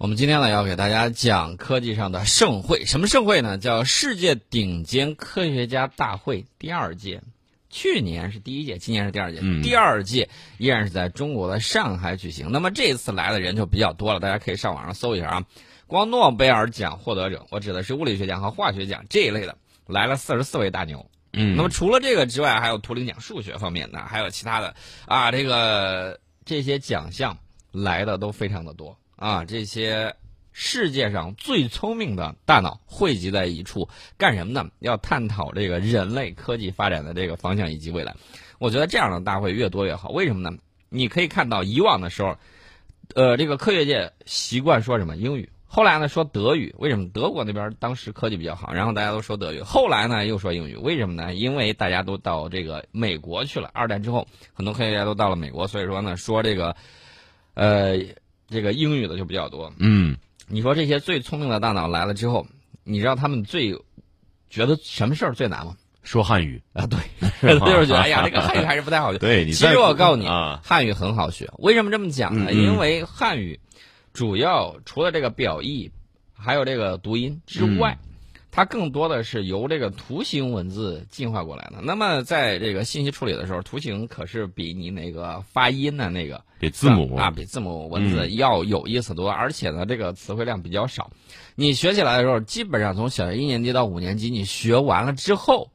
我们今天呢要给大家讲科技上的盛会，什么盛会呢？叫世界顶尖科学家大会第二届。去年是第一届，今年是第二届。嗯第二届依然是在中国的上海举行。那么这次来的人就比较多了，大家可以上网上搜一下啊。光诺贝尔奖获得者，我指的是物理学奖和化学奖这一类的，来了四十四位大牛。嗯那么除了这个之外，还有图灵奖数学方面的，还有其他的啊，这个这些奖项来的都非常的多啊，这些世界上最聪明的大脑汇集在一处，干什么呢？要探讨这个人类科技发展的这个方向以及未来。我觉得这样的大会越多越好，为什么呢？你可以看到以往的时候，呃，这个科学界习惯说什么英语。后来呢，说德语，为什么德国那边当时科技比较好，然后大家都说德语。后来呢，又说英语，为什么呢？因为大家都到这个美国去了。二战之后，很多科学家都到了美国，所以说呢，说这个，呃，这个英语的就比较多。嗯你说这些最聪明的大脑来了之后，你知道他们最觉得什么事儿最难吗？说汉语，啊，对，就是觉得哎呀，这个汉语还是不太好学。对你其实我告诉你啊，汉语很好学。为什么这么讲呢？因为汉语主要除了这个表意，还有这个读音之外，嗯它更多的是由这个图形文字进化过来的。那么在这个信息处理的时候，图形可是比你那个发音的那个比字母啊，比字母文字要有意思多，而且呢，这个词汇量比较少。你学起来的时候，基本上从小学一年级到五年级，你学完了之后，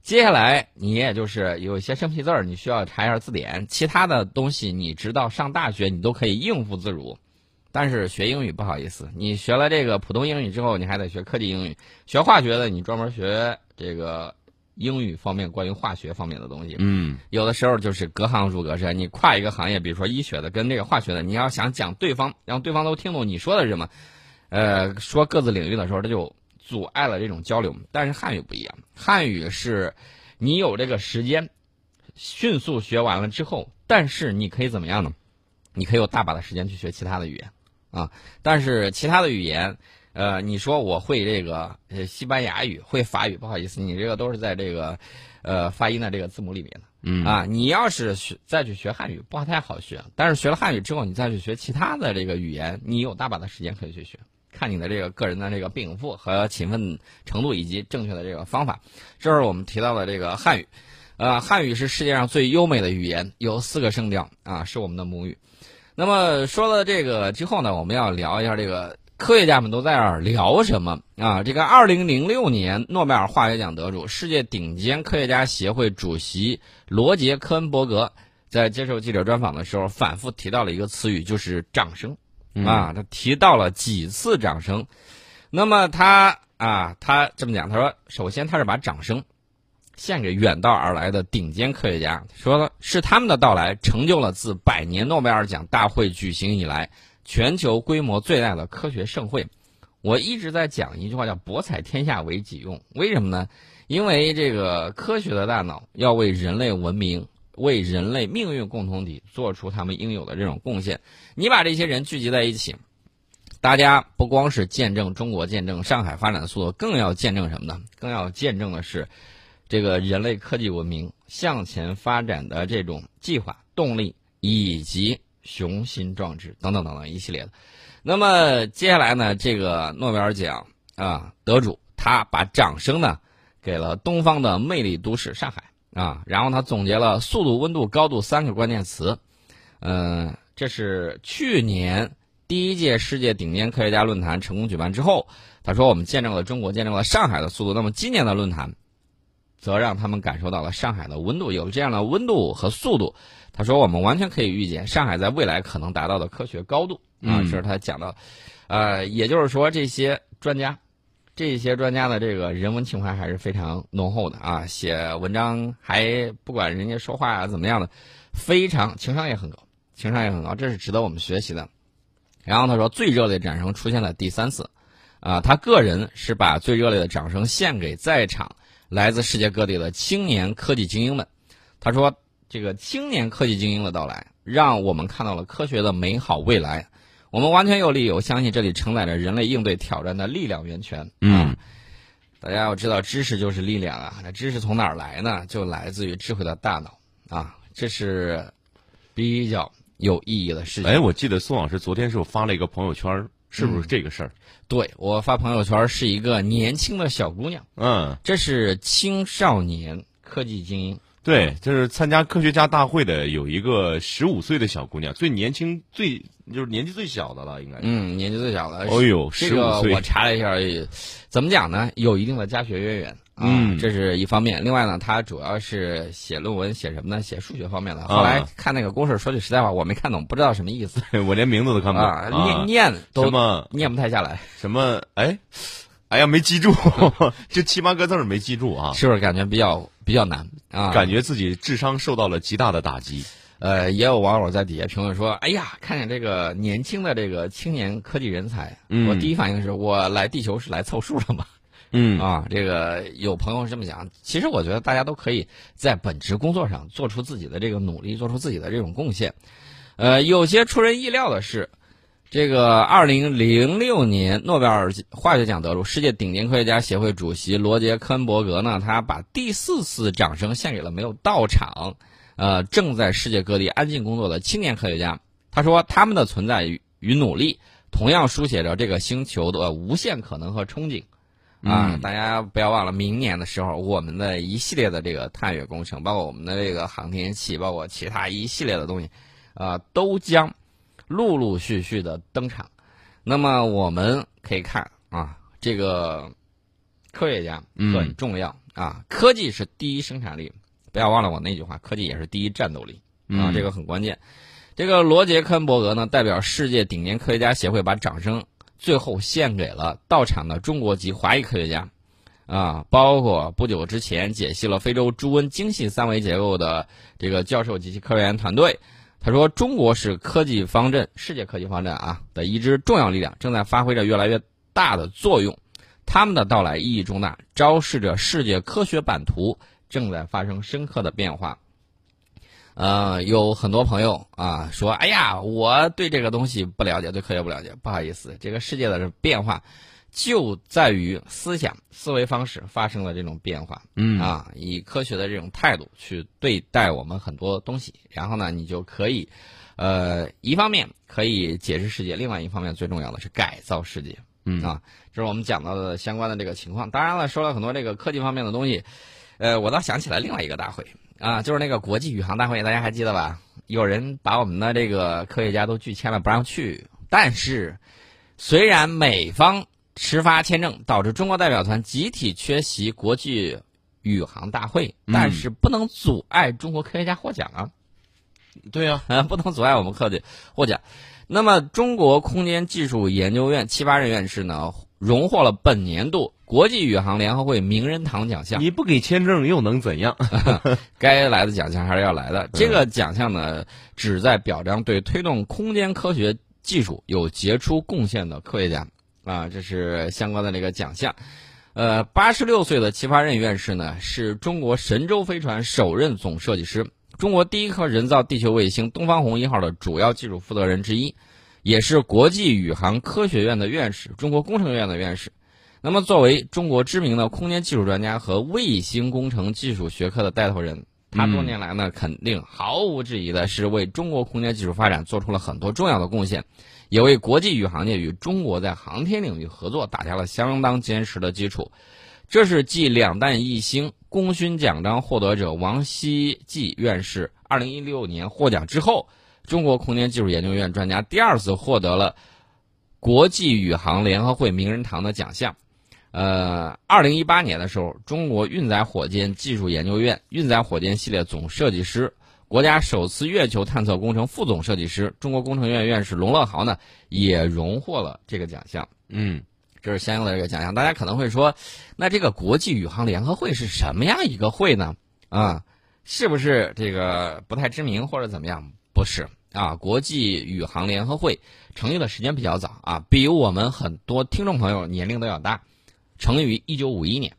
接下来你也就是有一些生僻字儿，你需要查一下字典，其他的东西你直到上大学你都可以应付自如。但是学英语不好意思，你学了这个普通英语之后，你还得学科技英语。学化学的，你专门学这个英语方面关于化学方面的东西。嗯有的时候就是隔行如隔山，你跨一个行业，比如说医学的跟这个化学的，你要想讲对方，让对方都听懂你说的是什么，呃，说各自领域的时候，这就阻碍了这种交流。但是汉语不一样，汉语是你有这个时间，迅速学完了之后，但是你可以怎么样呢？你可以有大把的时间去学其他的语言啊，但是其他的语言。呃，你说我会这个呃西班牙语，会法语，不好意思，你这个都是在这个呃发音的这个字母里面的。嗯啊，你要是学再去学汉语，不太好学。但是学了汉语之后，你再去学其他的这个语言，你有大把的时间可以去学。看你的这个个人的这个禀赋和勤奋程度，以及正确的这个方法。这是我们提到的这个汉语，呃，汉语是世界上最优美的语言，有四个声调啊，是我们的母语。那么说了这个之后呢，我们要聊一下这个科学家们都在这儿聊什么啊？这个二零零六年诺贝尔化学奖得主、世界顶尖科学家协会主席罗杰·科恩伯格在接受记者专访的时候，反复提到了一个词语，就是掌声啊。他提到了几次掌声。那么他啊，他这么讲，他说，首先他是把掌声献给远道而来的顶尖科学家，说是他们的到来成就了自百年诺贝尔奖大会举行以来全球规模最大的科学盛会。我一直在讲一句话，叫“博采天下为己用”。为什么呢？因为这个科学的大脑要为人类文明、为人类命运共同体做出他们应有的这种贡献。你把这些人聚集在一起，大家不光是见证中国、见证上海发展的速度，更要见证什么呢？更要见证的是这个人类科技文明向前发展的这种计划、动力以及雄心壮志等等等等一系列的。那么接下来呢，这个诺贝尔奖啊得主他把掌声呢给了东方的魅力都市上海啊，然后他总结了速度、温度、高度三个关键词。嗯、这是去年第一届世界顶尖科学家论坛成功举办之后，他说我们见证了中国，见证了上海的速度。那么今年的论坛，则让他们感受到了上海的温度，有了这样的温度和速度。他说我们完全可以预见上海在未来可能达到的科学高度啊，嗯这是他讲到。呃，也就是说这些专家。这些专家的这个人文情怀还是非常浓厚的啊，写文章还不管人家说话啊怎么样的，非常情商也很高，情商也很高，这是值得我们学习的。然后他说，最热烈的掌声出现了第三次，啊，他个人是把最热烈的掌声献给在场来自世界各地的青年科技精英们。他说，这个青年科技精英的到来，让我们看到了科学的美好未来。我们完全有理由相信，这里承载着人类应对挑战的力量源泉。嗯啊，大家要知道，知识就是力量啊！那知识从哪儿来呢？就来自于智慧的大脑啊！这是比较有意义的事情。哎，我记得宋老师昨天是不是发了一个朋友圈儿是不是这个事儿？对我发朋友圈是一个年轻的小姑娘，嗯，这是青少年科技精英。对，就是参加科学家大会的有一个十五岁的小姑娘，最年轻、最就是年纪最小的了，应该。嗯，年纪最小的。哦呦，这个我查了一下，怎么讲呢？有一定的家学渊源啊，这是一方面。另外呢，他主要是写论文，写什么呢？写数学方面的。后来看那个公式，说句实在话，我没看懂，不知道什么意思。我连名字都看不懂，念念都么念不太下来。什么？哎。哎呀，没记住，这七八个字没记住啊！是不是感觉比较比较难啊？感觉自己智商受到了极大的打击。呃，也有网友在底下评论说：“哎呀，看见这个年轻的这个青年科技人才，我第一反应是我来地球是来凑数的嘛？”嗯啊，这个有朋友是这么想。其实我觉得大家都可以在本职工作上做出自己的这个努力，做出自己的这种贡献。呃，有些出人意料的是。这个二零零六年诺贝尔化学奖得主、世界顶尖科学家协会主席罗杰·科恩伯格呢，他把第四次掌声献给了没有到场、呃正在世界各地安静工作的青年科学家。他说，他们的存在与与努力同样书写着这个星球的无限可能和憧憬。啊，大家不要忘了，明年的时候，我们的一系列的这个探月工程，包括我们的这个航天器，包括其他一系列的东西，啊，都将。陆陆续续的登场，那么我们可以看啊，这个科学家很重要啊，科技是第一生产力，不要忘了我那句话，科技也是第一战斗力啊，这个很关键。这个罗杰·科恩伯格呢，代表世界顶尖科学家协会，把掌声最后献给了到场的中国籍华裔科学家啊，包括不久之前解析了非洲猪瘟精细三维结构的这个教授及其科研团队。他说：“中国是科技方阵，世界科技方阵啊的一支重要力量，正在发挥着越来越大的作用。他们的到来意义重大，昭示着世界科学版图正在发生深刻的变化。”呃，有很多朋友啊说：“哎呀，我对这个东西不了解，对科学不了解。不好意思，这个世界的变化。”就在于思想思维方式发生了这种变化，嗯啊，以科学的这种态度去对待我们很多东西，然后呢，你就可以，呃，一方面可以解释世界，另外一方面最重要的是改造世界，嗯啊，这是我们讲到的相关的这个情况。当然了，说了很多这个科技方面的东西，呃，我倒想起来另外一个大会啊，就是那个国际宇航大会，大家还记得吧？有人把我们的这个科学家都拒签了，不让去。但是，虽然美方。迟发签证导致中国代表团集体缺席国际宇航大会，但是不能阻碍中国科学家获奖啊！对呀，不能阻碍我们科技获奖。那么，中国空间技术研究院七八任院士呢，荣获了本年度国际宇航联合会名人堂奖项。你不给签证又能怎样？该来的奖项还是要来的。这个奖项呢，旨在表彰对推动空间科学技术有杰出贡献的科学家。啊，这是相关的这个奖项，呃，八十六岁的齐发任院士呢，是中国神舟飞船首任总设计师，中国第一颗人造地球卫星东方红一号的主要技术负责人之一，也是国际宇航科学院的院士，中国工程院的院士。那么，作为中国知名的空间技术专家和卫星工程技术学科的带头人，他多年来呢，肯定毫无质疑的是为中国空间技术发展做出了很多重要的贡献。也为国际宇航界与中国在航天领域合作打下了相当坚实的基础。这是继两弹一星功勋奖章获得者王希季院士2016年获奖之后，中国空间技术研究院专家第二次获得了国际宇航联合会名人堂的奖项。呃二零一八年的时候，中国运载火箭技术研究院运载火箭系列总设计师。国家首次月球探测工程副总设计师、中国工程院院士龙乐豪呢，也荣获了这个奖项。嗯，这是相应的这个奖项。大家可能会说，那这个国际宇航联合会是什么样一个会呢？啊，是不是这个不太知名或者怎么样？不是啊，国际宇航联合会成立的时间比较早啊，比我们很多听众朋友年龄都要大，成立于一九五一年。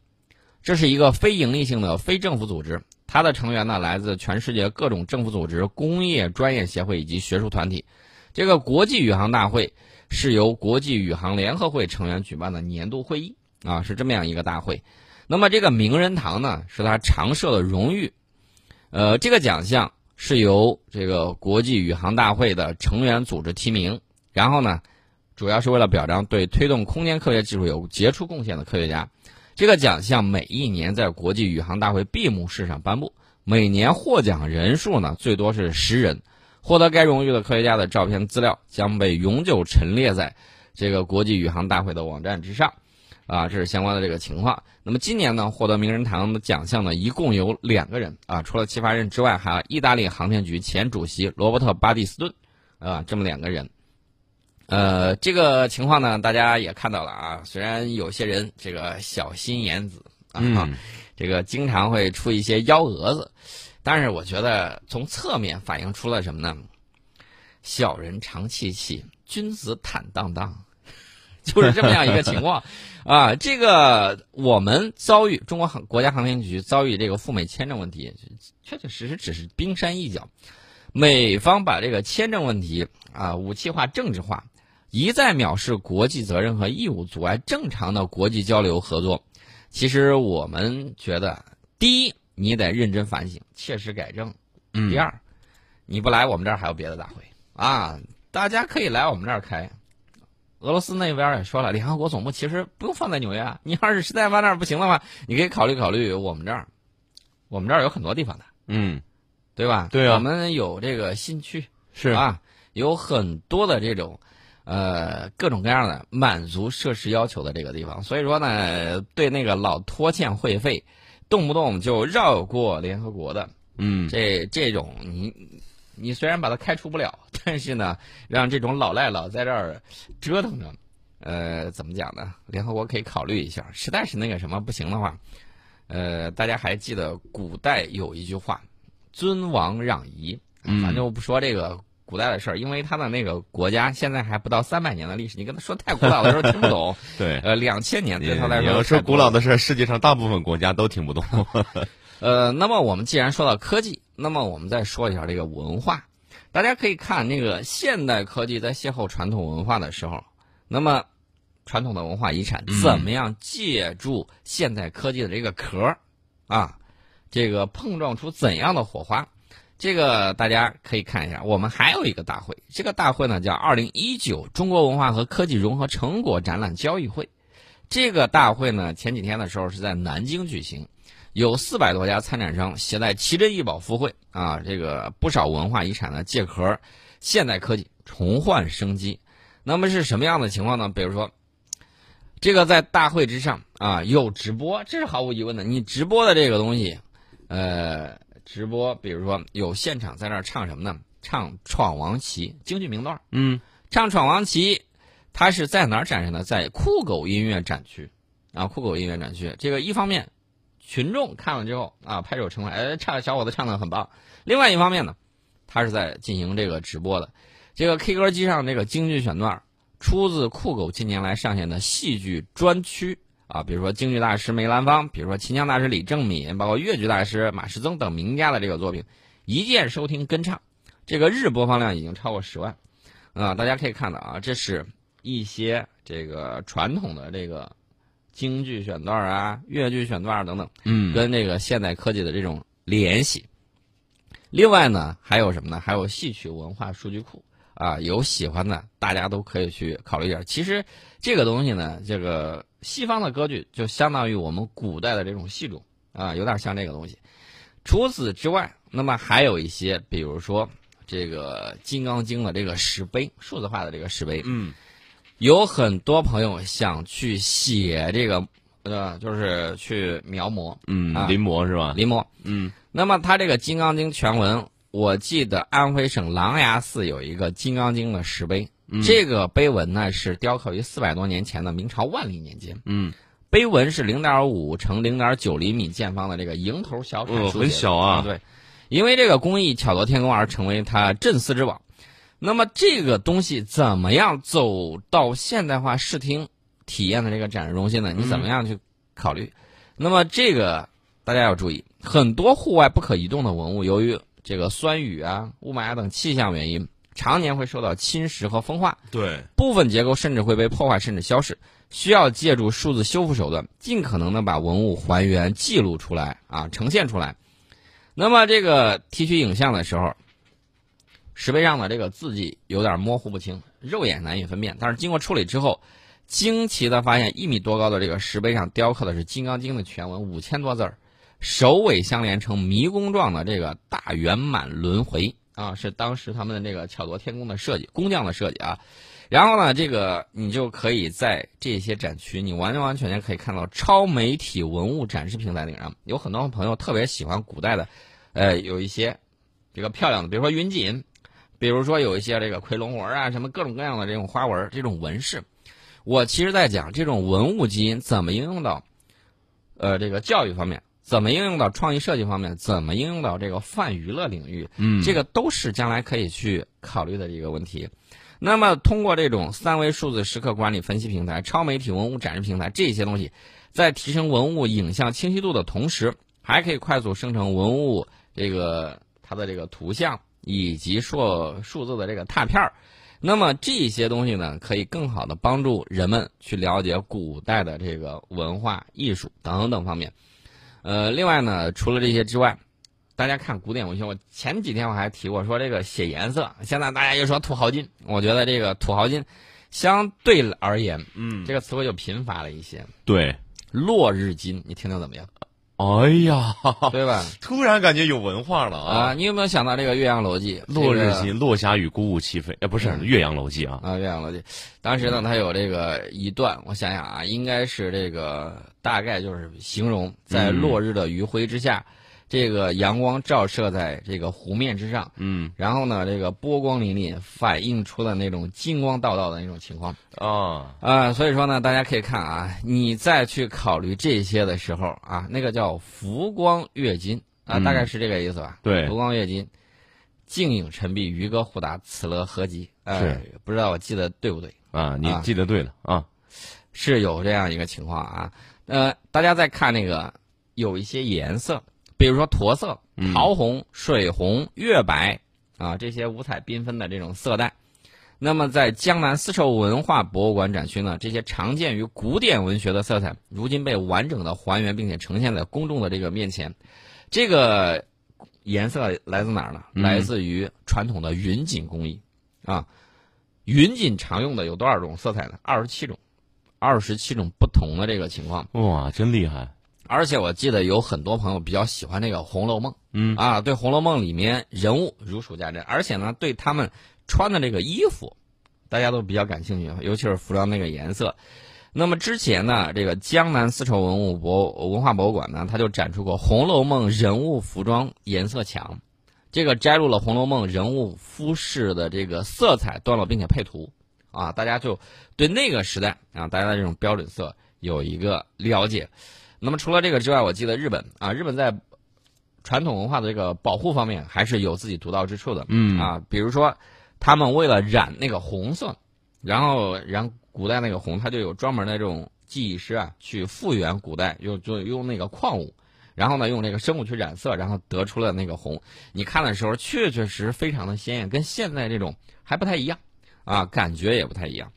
这是一个非营利性的非政府组织。它的成员呢，来自全世界各种政府组织、工业专业协会以及学术团体。这个国际宇航大会是由国际宇航联合会成员举办的年度会议啊，是这么样一个大会。那么这个名人堂呢，是他常设的荣誉。呃，这个奖项是由这个国际宇航大会的成员组织提名，然后呢，主要是为了表彰对推动空间科学技术有杰出贡献的科学家。这个奖项每一年在国际宇航大会闭幕式上颁布，每年获奖人数呢最多是十人。获得该荣誉的科学家的照片资料将被永久陈列在这个国际宇航大会的网站之上。啊，这是相关的这个情况。那么今年呢，获得名人堂的奖项呢，一共有两个人啊，除了齐发任之外，还有意大利航天局前主席罗伯特·巴蒂斯顿，啊，这么两个人。呃，这个情况呢，大家也看到了啊。虽然有些人这个小心眼子啊，这个经常会出一些幺蛾子，但是我觉得从侧面反映出了什么呢？小人长戚戚，君子坦荡荡。就是这么样一个情况，啊，这个我们遭遇中国航国家航天局遭遇这个赴美签证问题，确确实实只是冰山一角。美方把这个签证问题啊武器化、政治化，一再藐视国际责任和义务，阻碍正常的国际交流合作。其实我们觉得，第一，你得认真反省，切实改正；第二，你不来我们这儿还有别的大会啊，大家可以来我们这儿开。俄罗斯那边也说了，联合国总部其实不用放在纽约啊。你要是实在放那儿不行的话，你可以考虑考虑我们这儿，我们这儿有很多地方的，嗯，对吧？对啊，我们有这个新区，是啊，有很多的这种，呃，各种各样的满足设施要求的这个地方。所以说呢，对那个老拖欠会费，动不动就绕过联合国的，嗯，这这种你。你虽然把他开除不了，但是呢，让这种老赖老在这儿折腾着，呃，怎么讲呢？联合国可以考虑一下，实在是那个什么不行的话，呃，大家还记得古代有一句话“尊王攘夷”，反正我不说这个古代的事儿，因为他的那个国家现在还不到三百年的历史，你跟他说太古老的时候听不懂。对，呃，两千年对他来说说古老的事儿，世界上大部分国家都听不懂。呃，那么我们既然说到科技。那么我们再说一下这个文化，大家可以看那个现代科技在邂逅传统文化的时候，那么传统的文化遗产怎么样借助现代科技的这个壳啊，这个碰撞出怎样的火花？这个大家可以看一下。我们还有一个大会，这个大会呢叫二零一九中国文化和科技融合成果展览交易会。这个大会呢前几天的时候是在南京举行。有四百多家参展商携带奇珍异宝赴会啊，这个不少文化遗产呢借壳现代科技重焕生机。那么是什么样的情况呢？比如说，这个在大会之上啊有直播，这是毫无疑问的。你直播的这个东西，呃，直播，比如说有现场在那儿唱什么呢？唱《闯王旗》京剧名段嗯，唱《闯王旗》，它是在哪儿展示呢？在酷狗音乐展区啊，酷狗音乐展区。这个一方面。群众看了之后啊，拍手称快，哎，唱小伙子唱的很棒。另外一方面呢，他是在进行这个直播的，这个 K 歌机上这个京剧选段，出自酷狗近年来上线的戏剧专区啊，比如说京剧大师梅兰芳，比如说秦腔大师李正敏，包括越剧大师马世曾等名家的这个作品，一键收听跟唱，这个日播放量已经超过十万啊！大家可以看到啊，这是一些这个传统的这个。京剧选段啊，越剧选段等等，嗯，跟这个现代科技的这种联系。另外呢，还有什么呢？还有戏曲文化数据库啊，有喜欢的，大家都可以去考虑一下。其实这个东西呢，这个西方的歌剧就相当于我们古代的这种戏种啊，有点像这个东西。除此之外，那么还有一些，比如说这个《金刚经》的这个石碑，数字化的这个石碑，嗯。有很多朋友想去写这个，呃，就是去描摹，嗯，临摹是吧？临摹，嗯。那么他这个《金刚经》全文，我记得安徽省琅琊寺有一个《金刚经》的石碑，这个碑文呢是雕刻于四百多年前的明朝万历年间，嗯，碑文是零点五乘零点九厘米见方的这个蝇头小楷很小啊，对，因为这个工艺巧夺天工而成为它镇寺之宝。那么这个东西怎么样走到现代化视听体验的这个展示中心呢？你怎么样去考虑？那么这个大家要注意，很多户外不可移动的文物，由于这个酸雨啊、雾霾啊等气象原因，常年会受到侵蚀和风化。对，部分结构甚至会被破坏，甚至消失。需要借助数字修复手段，尽可能的把文物还原、记录出来啊，呈现出来。那么这个提取影像的时候。石碑上的这个字迹有点模糊不清，肉眼难以分辨。但是经过处理之后，惊奇的发现，一米多高的这个石碑上雕刻的是《金刚经》的全文五千多字儿，首尾相连成迷宫状的这个大圆满轮回啊，是当时他们的这个巧夺天工的设计，工匠的设计啊。然后呢，这个你就可以在这些展区，你完完全全可以看到超媒体文物展示平台顶上，有很多朋友特别喜欢古代的，呃，有一些这个漂亮的，比如说云锦，比如说有一些这个夔龙纹啊，什么各种各样的这种花纹、这种纹饰。我其实在讲这种文物基因怎么应用到，呃，这个教育方面，怎么应用到创意设计方面，怎么应用到这个泛娱乐领域，嗯，这个都是将来可以去考虑的一个问题。那么，通过这种三维数字时刻管理分析平台、超媒体文物展示平台这些东西，在提升文物影像清晰度的同时，还可以快速生成文物这个它的这个图像以及数数字的这个拓片儿。那么这些东西呢，可以更好的帮助人们去了解古代的这个文化艺术等等方面。呃，另外呢，除了这些之外，大家看古典文学，我前几天我还提过说这个写颜色，现在大家又说土豪金，我觉得这个土豪金相对而言，嗯，这个词汇就贫乏了一些。对，落日金，你听听怎么样？哎呀，对吧？突然感觉有文化了啊！你有没有想到这个《岳阳楼记》？落日行，落霞与孤鹜齐飞，哎，不是《岳阳楼记》啊。啊，《岳阳楼记》，当时呢，它有这个一段，我想想啊，应该是这个大概就是形容在落日的余晖之下。这个阳光照射在这个湖面之上，嗯，然后呢，这个波光粼粼，反映出了那种金光道道的那种情况啊啊，所以说呢，大家可以看啊，你再去考虑这些的时候啊，那个叫浮光跃金啊，大概是这个意思吧？对，浮光跃金，静影沉璧，渔歌互答，此乐何极？是，不知道我记得对不对啊？你记得对了啊？是有这样一个情况啊，呃，大家再看那个有一些颜色。比如说驼色、桃红、水红、月白啊，这些五彩缤纷的这种色带，那么在江南丝绸文化博物馆展区呢，这些常见于古典文学的色彩，如今被完整的还原并且呈现在公众的这个面前。这个颜色来自哪儿呢？来自于传统的云锦工艺啊。云锦常用的有多少种色彩呢？二十七种，二十七种不同的这个情况。哇，真厉害！而且我记得有很多朋友比较喜欢那个《红楼梦》，嗯啊，对《红楼梦》里面人物如数家珍，而且呢，对他们穿的这个衣服，大家都比较感兴趣，尤其是服装那个颜色。那么之前呢，这个江南丝绸文物博文化博物馆呢，它就展出过《红楼梦》人物服装颜色墙，这个摘录了《红楼梦》人物服饰的这个色彩段落，并且配图，啊，大家就对那个时代啊，大家的这种标准色有一个了解。那么除了这个之外，我记得日本啊，日本在传统文化的这个保护方面还是有自己独到之处的。嗯啊，比如说他们为了染那个红色，然后染古代那个红，它就有专门的这种技艺师啊，去复原古代用就用那个矿物，然后呢用那个生物去染色，然后得出了那个红。你看的时候确确实非常的鲜艳，跟现在这种还不太一样啊，感觉也不太一样。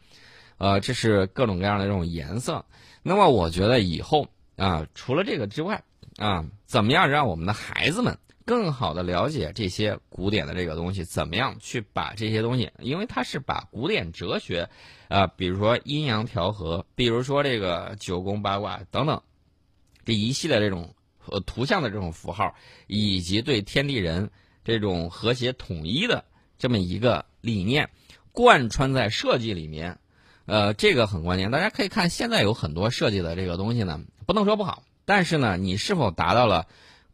呃，这是各种各样的这种颜色。那么我觉得以后。啊，除了这个之外，啊，怎么样让我们的孩子们更好的了解这些古典的这个东西？怎么样去把这些东西？因为它是把古典哲学，啊，比如说阴阳调和，比如说这个九宫八卦等等，这一系列这种呃图像的这种符号，以及对天地人这种和谐统一的这么一个理念，贯穿在设计里面。呃，这个很关键。大家可以看，现在有很多设计的这个东西呢，不能说不好，但是呢，你是否达到了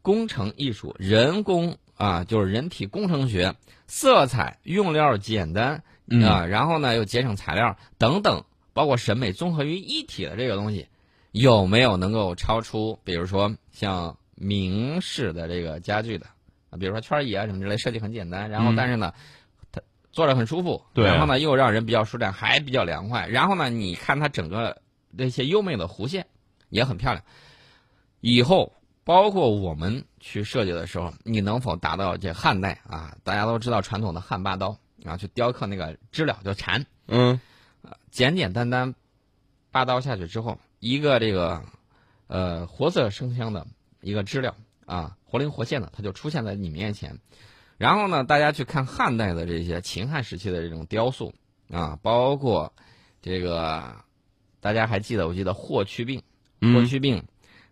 工程艺术、人工啊，就是人体工程学、色彩用料简单啊，然后呢又节省材料等等，包括审美综合于一体的这个东西，有没有能够超出，比如说像明式的这个家具的啊，比如说圈椅啊什么之类，设计很简单，然后但是呢。坐着很舒服，然后呢又让人比较舒展，还比较凉快。然后呢，你看它整个那些优美的弧线也很漂亮。以后包括我们去设计的时候，你能否达到这汉代啊？大家都知道传统的汉八刀啊，去雕刻那个知了叫蝉，嗯，简简单单八刀下去之后，一个这个呃活色生香的一个知了啊，活灵活现的，它就出现在你面前。然后呢，大家去看汉代的这些秦汉时期的这种雕塑啊，包括这个大家还记得？我记得霍去病，霍去病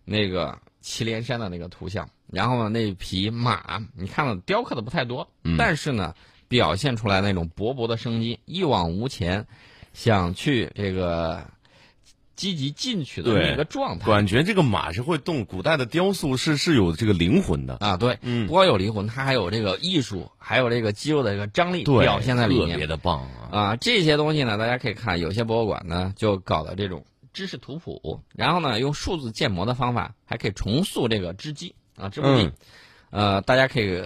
那个祁连山的那个图像，然后呢，那匹马，你看了雕刻的不太多，但是呢，表现出来那种勃勃的生机，一往无前，想去这个。积极进取的一个状态，感觉这个马是会动。古代的雕塑是是有这个灵魂的啊，对，嗯，不光有灵魂，它还有这个艺术，还有这个肌肉的这个张力表现在里面，特别的棒啊！啊，这些东西呢，大家可以看，有些博物馆呢就搞的这种知识图谱，然后呢用数字建模的方法，还可以重塑这个织机啊织布机，呃，大家可以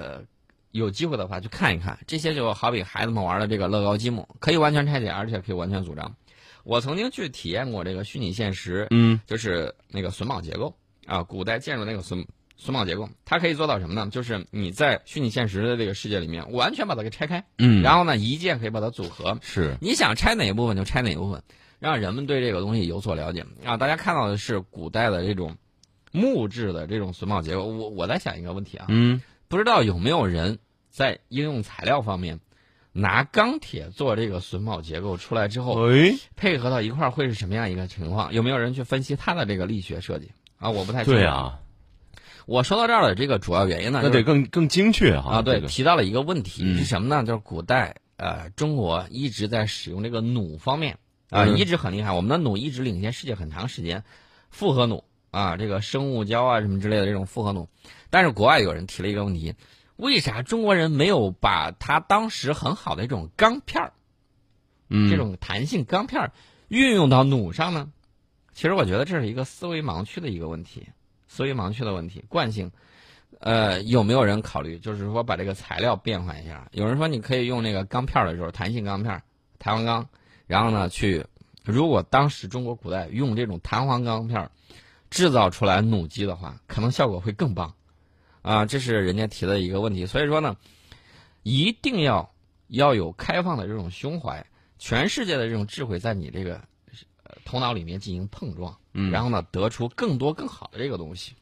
有机会的话去看一看，这些就好比孩子们玩的这个乐高积木，可以完全拆解，而且可以完全组装。我曾经去体验过这个虚拟现实，嗯，就是那个榫卯结构啊，古代建筑那个榫榫卯结构，它可以做到什么呢？就是你在虚拟现实的这个世界里面，完全把它给拆开，嗯，然后呢，一键可以把它组合，是，你想拆哪一部分就拆哪一部分，让人们对这个东西有所了解啊。大家看到的是古代的这种木质的这种榫卯结构，我我在想一个问题啊，嗯，不知道有没有人在应用材料方面。拿钢铁做这个榫卯结构出来之后，哎配合到一块儿会是什么样一个情况？有没有人去分析它的这个力学设计啊？我不太对啊。我说到这儿的这个主要原因呢，那得更更精确哈啊。对，提到了一个问题是什么呢？就是古代呃，中国一直在使用这个弩方面啊，一直很厉害。我们的弩一直领先世界很长时间，复合弩啊，这个生物胶啊什么之类的这种复合弩。但是国外有人提了一个问题。为啥中国人没有把它当时很好的一种钢片儿，嗯，这种弹性钢片儿运用到弩上呢？其实我觉得这是一个思维盲区的一个问题，思维盲区的问题，惯性。呃，有没有人考虑，就是说把这个材料变换一下？有人说你可以用那个钢片的时候，弹性钢片、弹簧钢，然后呢去，如果当时中国古代用这种弹簧钢片制造出来弩机的话，可能效果会更棒。啊，这是人家提的一个问题，所以说呢，一定要要有开放的这种胸怀，全世界的这种智慧在你这个头脑里面进行碰撞，嗯，然后呢，得出更多更好的这个东西。